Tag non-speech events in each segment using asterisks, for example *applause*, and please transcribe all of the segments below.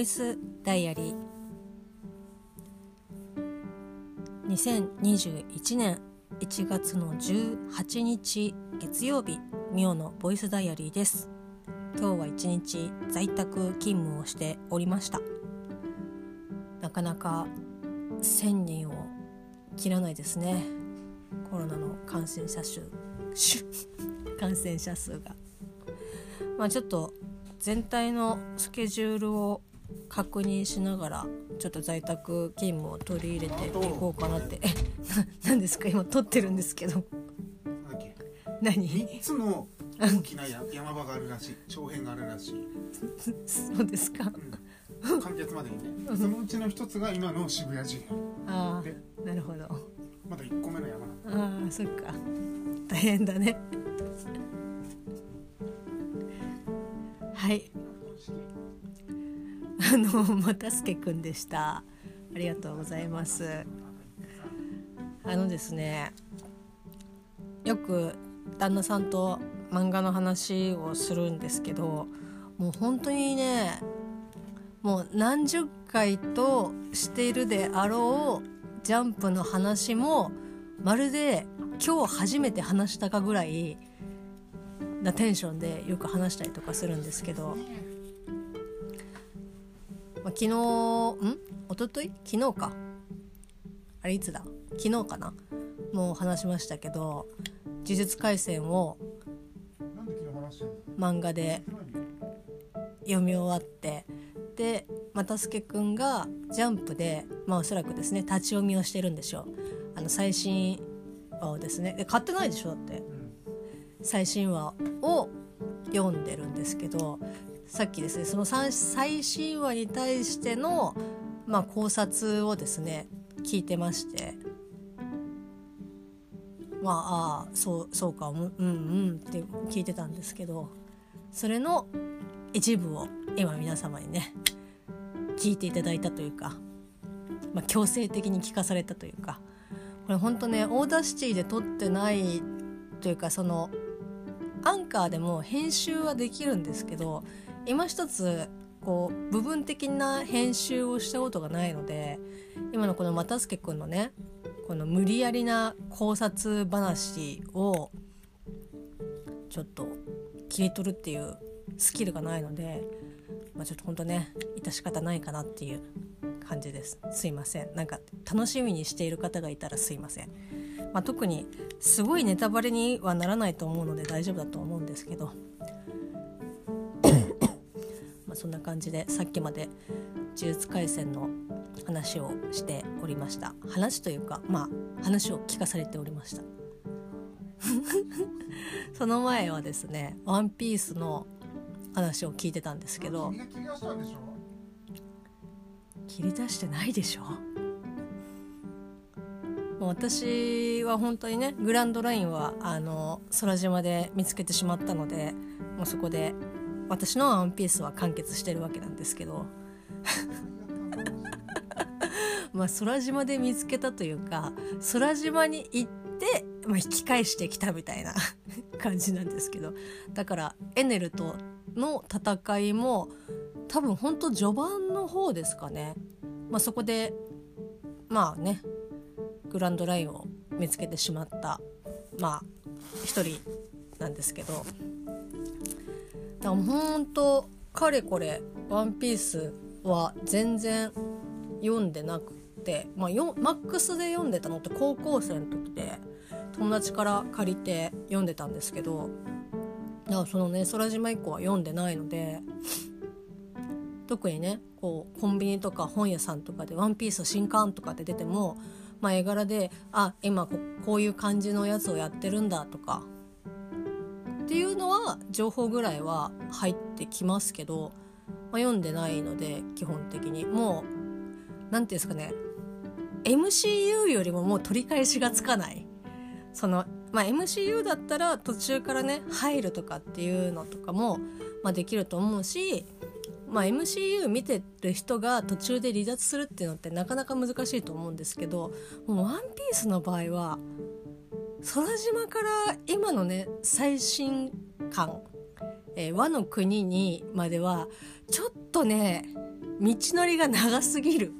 イスダイアリー。2021年1月の18日月曜日ミオのボイスダイアリーです。今日は一日在宅勤務をしておりました。なかなか1000人を切らないですね。コロナの感染者数。*laughs* 感染者数が。まあちょっと全体のスケジュールを確認しながらちょっと在宅勤務を取り入れていこうかなって。え何ですか？今撮ってるんですけど。何？3つの大きな山場があるらしい。長編があるらしい。そうですか、うん、完結までにね。そのうちの一つが今の渋谷事変。ああなるほど。まだ1個目の山。ああそっか。大変だね。はいあのまたすけくんでした。ありがとうございます。あのですねよく旦那さんと漫画の話をするんですけどもう本当にねもう何十回としているであろうジャンプの話もまるで今日初めて話したかぐらいなテンションでよく話したりとかするんですけど、まあ、昨日ん？一昨日？昨日か。あれいつだ？昨日かな。もう話しましたけど「呪術廻戦」を漫画で読み終わってで又助君がジャンプでまあおそらくですね立ち読みをしてるんでしょう。あの最新話をですね。で買ってないでしょだって、最新話を読んでるんですけどさっきですねその最新話に対しての、まあ、考察をですね聞いてまして。まああそうそうかうんうんって聞いてたんですけどそれの一部を今皆様にね聞いていただいたというか、まあ、強制的に聞かされたというかこれ本当ね Audacity で撮ってないというかそのアンカーでも編集はできるんですけど今一つこう部分的な編集をしたことがないので今のこの又助君のねこの無理やりな考察話をちょっと切り取るっていうスキルがないので、まあ、ちょっとほんとね致し方ないかなっていう感じです。すいません。なんか楽しみにしている方がいたらすいません、まあ、特にすごいネタバレにはならないと思うので大丈夫だと思うんですけどそんな感じでさっきまで呪術廻戦の話をしておりました。話というかまあ話を聞かされておりました。*laughs* その前はですね「ワンピースの話を聞いてたんですけど。切り出してないでしょ？私は本当にねグランドラインはあの空島で見つけてしまったのでもうそこで私の「ワンピースは完結してるわけなんですけど。*laughs* まあ空島で見つけたというか空島に行って、まあ、引き返してきたみたいな *laughs* 感じなんですけど。だからエネルとの戦いも多分ほんと序盤の方ですかね、まあ、そこでまあねグランドラインを見つけてしまったまあ一人なんですけど。だからほんとかれこれ「ワンピースは全然読んでなくて、まあ、よマックスで読んでたのって高校生の時で友達から借りて読んでたんですけどだからそのね空島以降は読んでないので特にねこうコンビニとか本屋さんとかで「ワンピース新刊」とかって出ても、まあ、絵柄で「あ今ここういう感じのやつをやってるんだ」とかっていうのは情報ぐらいは入ってきますけど、まあ、読んでないので基本的に。もう何て言うんですかね。MCU よりももう取り返しがつかない。そのまあ、MCU だったら途中からね入るとかっていうのとかも、まあ、できると思うし、まあ、MCU 見てる人が途中で離脱するっていうのってなかなか難しいと思うんですけどもう「ワンピースの場合は空島から今のね最新刊、えー、和の国にまではちょっとね道のりが長すぎる。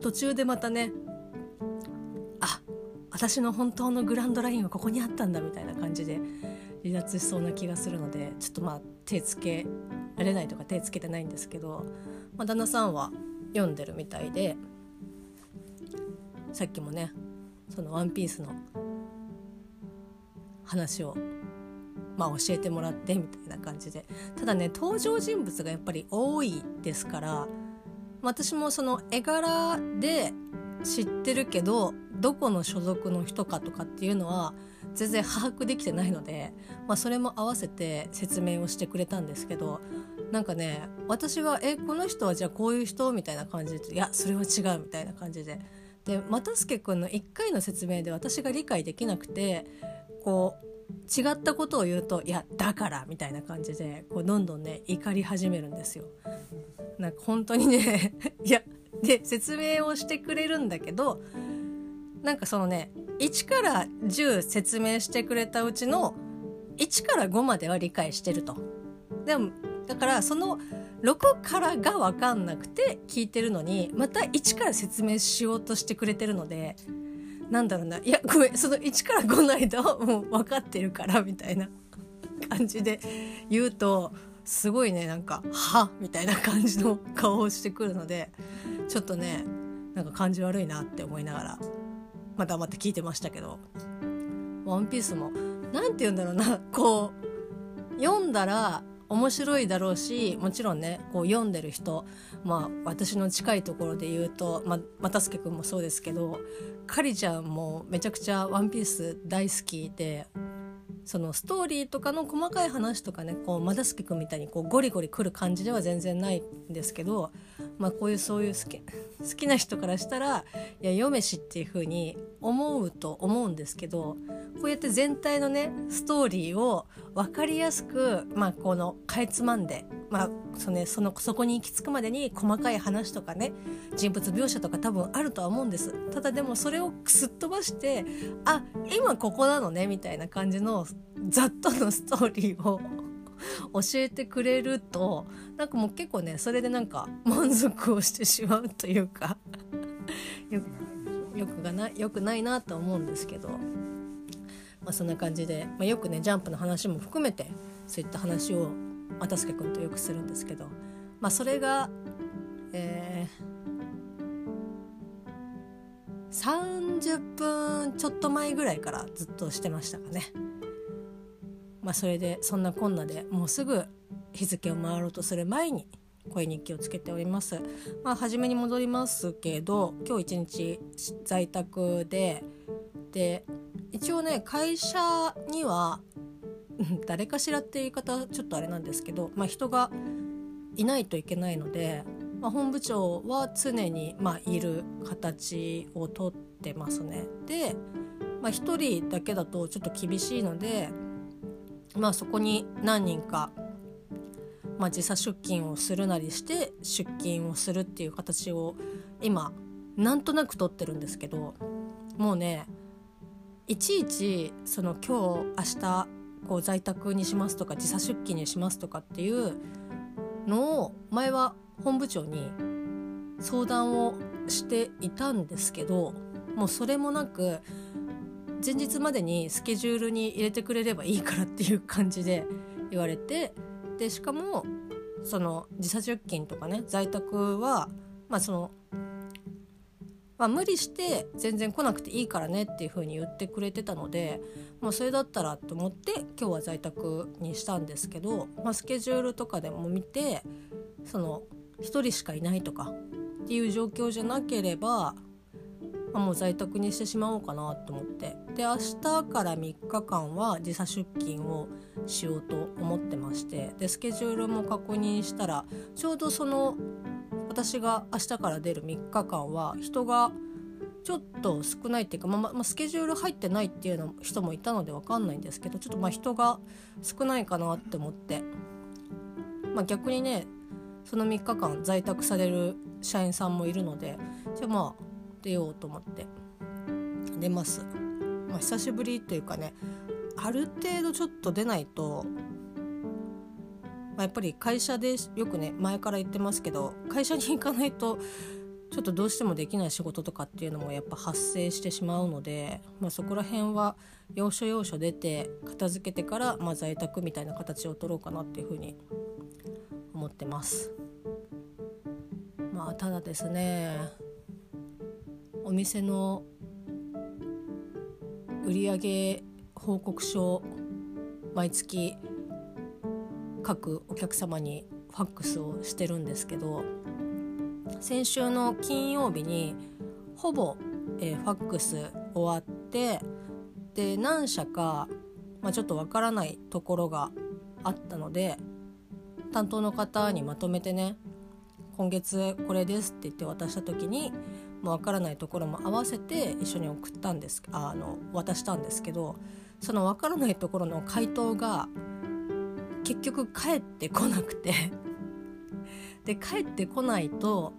途中でまたねあ私の本当のグランドラインはここにあったんだみたいな感じで離脱しそうな気がするのでちょっとまあ手つけられないとか手つけてないんですけど、まあ、旦那さんは読んでるみたいでさっきもねその「ワンピースの話をまあ、教えてもらってみたいな感じでただね登場人物がやっぱり多いですから私もその絵柄で知ってるけどどこの所属の人かとかっていうのは全然把握できてないので、まあ、それも合わせて説明をしてくれたんですけどなんかね私は「えこの人はじゃあこういう人?」みたいな感じで「いやそれは違う」みたいな感じで。で又助君の1回の説明で私が理解できなくてこう違ったことを言うと「いやだから」みたいな感じでこうどんどんね怒り始めるんですよ。なんか本当にね *laughs* いやで説明をしてくれるんだけどなんかそのね1から10説明してくれたうちの1から5までは理解してると。でもだからその6からが分かんなくて聞いてるのにまた1から説明しようとしてくれてるのでなんだろうな。いやごめんその1から5の間はもう分かってるからみたいな *laughs* 感じで言うとすごいねなんか「は」みたいな感じの顔をしてくるのでちょっとねなんか感じ悪いなって思いながらまたまた聞いてましたけど「ワンピースも何て言うんだろうな。こう読んだら面白いだろうしもちろんねこう読んでる人まあ私の近いところで言うとま又助君もそうですけどかりちゃんもめちゃくちゃ「ワンピース大好きでそのストーリーとかの細かい話とかねこう又助君みたいにこうゴリゴリ来る感じでは全然ないんですけど、まあ、こういうそういう好き好きな人からしたらいや読めしっていう風に思うと思うんですけどこうやって全体のねストーリーを分かりやすく、まあ、このかいつまんで、まあそね、そのそこに行き着くまでに細かい話とかね人物描写とか多分あるとは思うんです。ただでもそれをすっ飛ばしてあ今ここなのねみたいな感じのざっとのストーリーを *laughs* 教えてくれるとなんかもう結構ねそれでなんか満足をしてしまうというかよくがなよくないなと思うんですけど、まあ、そんな感じで、まあ、よくねジャンプの話も含めてそういった話を又助君とよくするんですけど、まあ、それが、えー、30分ちょっと前ぐらいからずっとしてましたかね。まあ、それでそんなこんなでもうすぐ日付を回ろうとする前に声日記をつけております。まあ、初めに戻りますけど今日一日在宅でで一応ね会社には誰かしらって言い方ちょっとあれなんですけど、まあ、人がいないといけないので、まあ、本部長は常に、まあ、いる形をとってますね。で、まあ、1人だけだとちょっと厳しいのでまあ、そこに何人か、まあ、時差出勤をするなりして出勤をするっていう形を今なんとなく取ってるんですけどもうねいちいちその今日明日こう在宅にしますとか時差出勤にしますとかっていうのを前は本部長に相談をしていたんですけどもうそれもなく前日までにスケジュールに入れてくれればいいからっていう感じで言われてでしかもその時差出勤とかね在宅はまあそのまあ、無理して全然来なくていいからねっていう風に言ってくれてたのでもうそれだったらと思って今日は在宅にしたんですけど、まあ、スケジュールとかでも見てその1人しかいないとかっていう状況じゃなければあもう在宅にしてしまおうかなと思って。で明日から3日間は時差出勤をしようと思ってましてでスケジュールも確認したらちょうどその私が明日から出る3日間は人がちょっと少ないっていうか、まあまあ、スケジュール入ってないっていうの人もいたので分かんないんですけどちょっとまあ人が少ないかなって思って、まあ、逆にねその3日間在宅される社員さんもいるのでじゃあまあ出ようと思って。出ます、まあ、久しぶりというかねある程度ちょっと出ないとまあ、やっぱり会社でよくね前から言ってますけど会社に行かないとちょっとどうしてもできない仕事とかっていうのもやっぱ発生してしまうので、まあ、そこら辺は要所要所出て片付けてから、まあ、在宅みたいな形を取ろうかなっていうふうに思ってます。まあただですねお店の売上報告書毎月各お客様にファックスをしてるんですけど先週の金曜日にほぼ、えー、ファックス終わってで何社か、まあ、ちょっとわからないところがあったので担当の方にまとめてね今月これですって言って渡した時にもう分からないところも合わせて一緒に送ったんですあの渡したんですけどその分からないところの回答が結局返ってこなくて *laughs* で帰ってこないと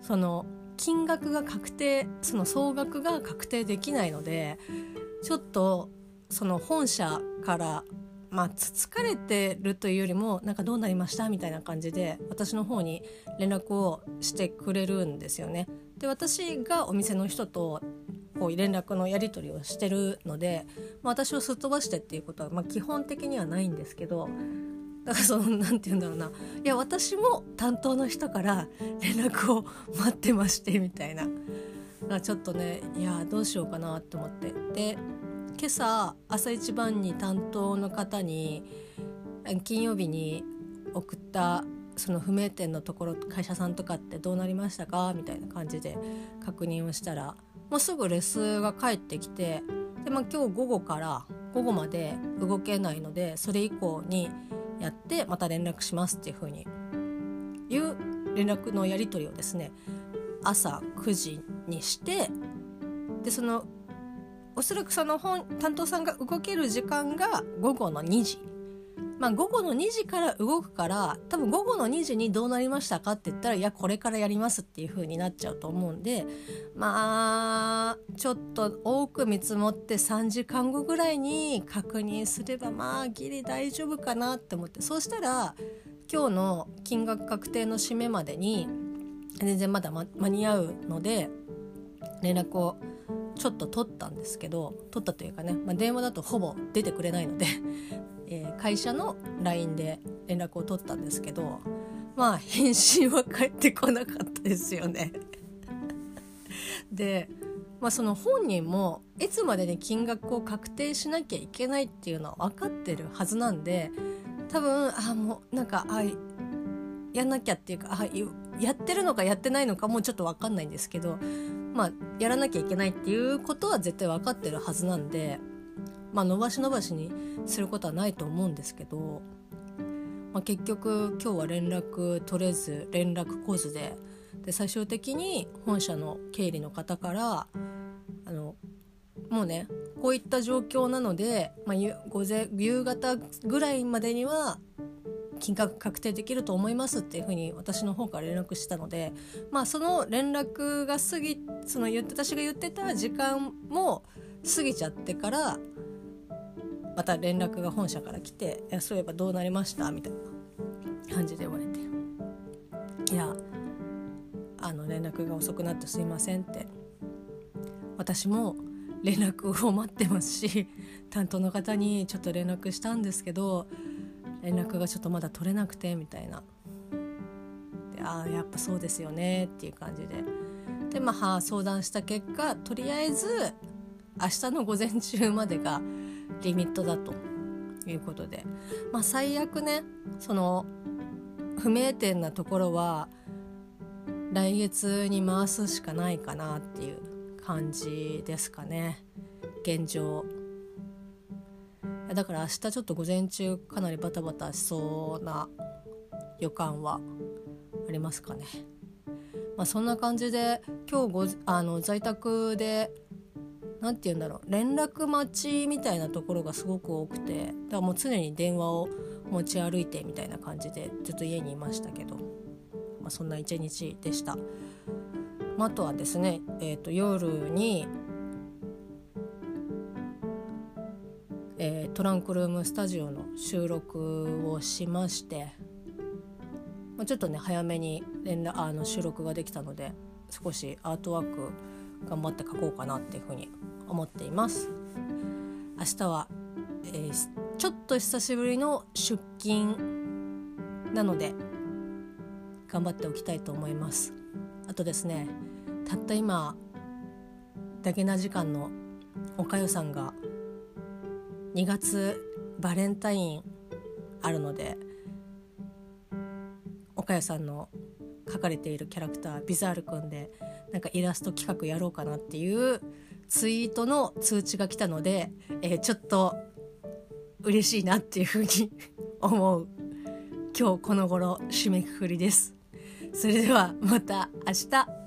その金額が確定その総額が確定できないのでちょっとその本社からまあつつかれてるというよりもなんかどうなりましたみたいな感じで私の方に連絡をしてくれるんですよね。で私がお店の人とこう連絡のやり取りをしてるので、まあ、私をすっ飛ばしてっていうことは、まあ、基本的にはないんですけどだからその何て言うんだろうな。いや私も担当の人から *laughs* 連絡を待ってましてみたいな。ちょっとねいやどうしようかなと思って。で今朝朝一番に担当の方に金曜日に送ったその不明点のところ会社さんとかってどうなりましたか？みたいな感じで確認をしたらもうすぐレスが返ってきてで、まあ、今日午後から午後まで動けないのでそれ以降にやってまた連絡しますっていう風にいう連絡のやり取りをですね朝9時にしてでそのおそらくその本担当さんが動ける時間が午後の2時。まあ、午後の2時から動くから多分午後の2時にどうなりましたかって言ったらいやこれからやりますっていう風になっちゃうと思うんでまあちょっと多く見積もって3時間後ぐらいに確認すればまあギリ大丈夫かなって思ってそうしたら今日の金額確定の締めまでに全然まだ間に合うので連絡をちょっと取ったんですけど取ったというかね、まあ、電話だとほぼ出てくれないのでえー、会社の LINE で連絡を取ったんですけどまあ返信は返ってこなかったですよね。で、まあ、その本人もいつまでに金額を確定しなきゃいけないっていうのは分かってるはずなんで多分あもうなんかあやんなきゃっていうかあやってるのかやってないのかもうちょっと分かんないんですけどまあやらなきゃいけないっていうことは絶対分かってるはずなんでまあ伸ばし伸ばしにすることはないと思うんですけど、まあ、結局今日は連絡取れず連絡来ずでで最終的に本社の経理の方からあのもうねこういった状況なので、まあ、午前夕方ぐらいまでには金額確定できると思いますっていうふうに私の方から連絡したので、まあ、その連絡が過ぎその私が言ってた時間も過ぎちゃってからまた連絡が本社から来て「そういえばどうなりました?」みたいな感じで言われて「いやあの連絡が遅くなってすいません」って。私も連絡を待ってますし *laughs* 担当の方にちょっと連絡したんですけど連絡がちょっとまだ取れなくてみたいな。でああやっぱそうですよねっていう感じで。でまあ相談した結果とりあえず明日の午前中までがリミットだということで。まあ最悪ねその不明点なところは来月に回すしかないかなっていう感じですかね。現状。だから明日ちょっと午前中かなりバタバタしそうな予感はありますかね。まあ、そんな感じで今日ごあの在宅で何て言うんだろう。連絡待ちみたいなところがすごく多くて。だからもう常に電話を持ち歩いてみたいな感じでずっと家にいましたけど、まあ、そんな一日でした。まあ、とはですね、えーと、夜に、えートランクルームスタジオの収録をしまして、まあ、ちょっとね早めに連絡あの収録ができたので少しアートワーク頑張って書こうかなっていうふうに思っています。明日は、えー、ちょっと久しぶりの出勤なので頑張っておきたいと思います。あとですねたった今だけな時間のおかよさんが2月バレンタインあるので岡谷さんの書かれているキャラクタービザールくんでなんかイラスト企画やろうかなっていうツイートの通知が来たので、えー、ちょっと嬉しいなっていうふうに *laughs* 思う今日この頃締めくくりです。それではまた明日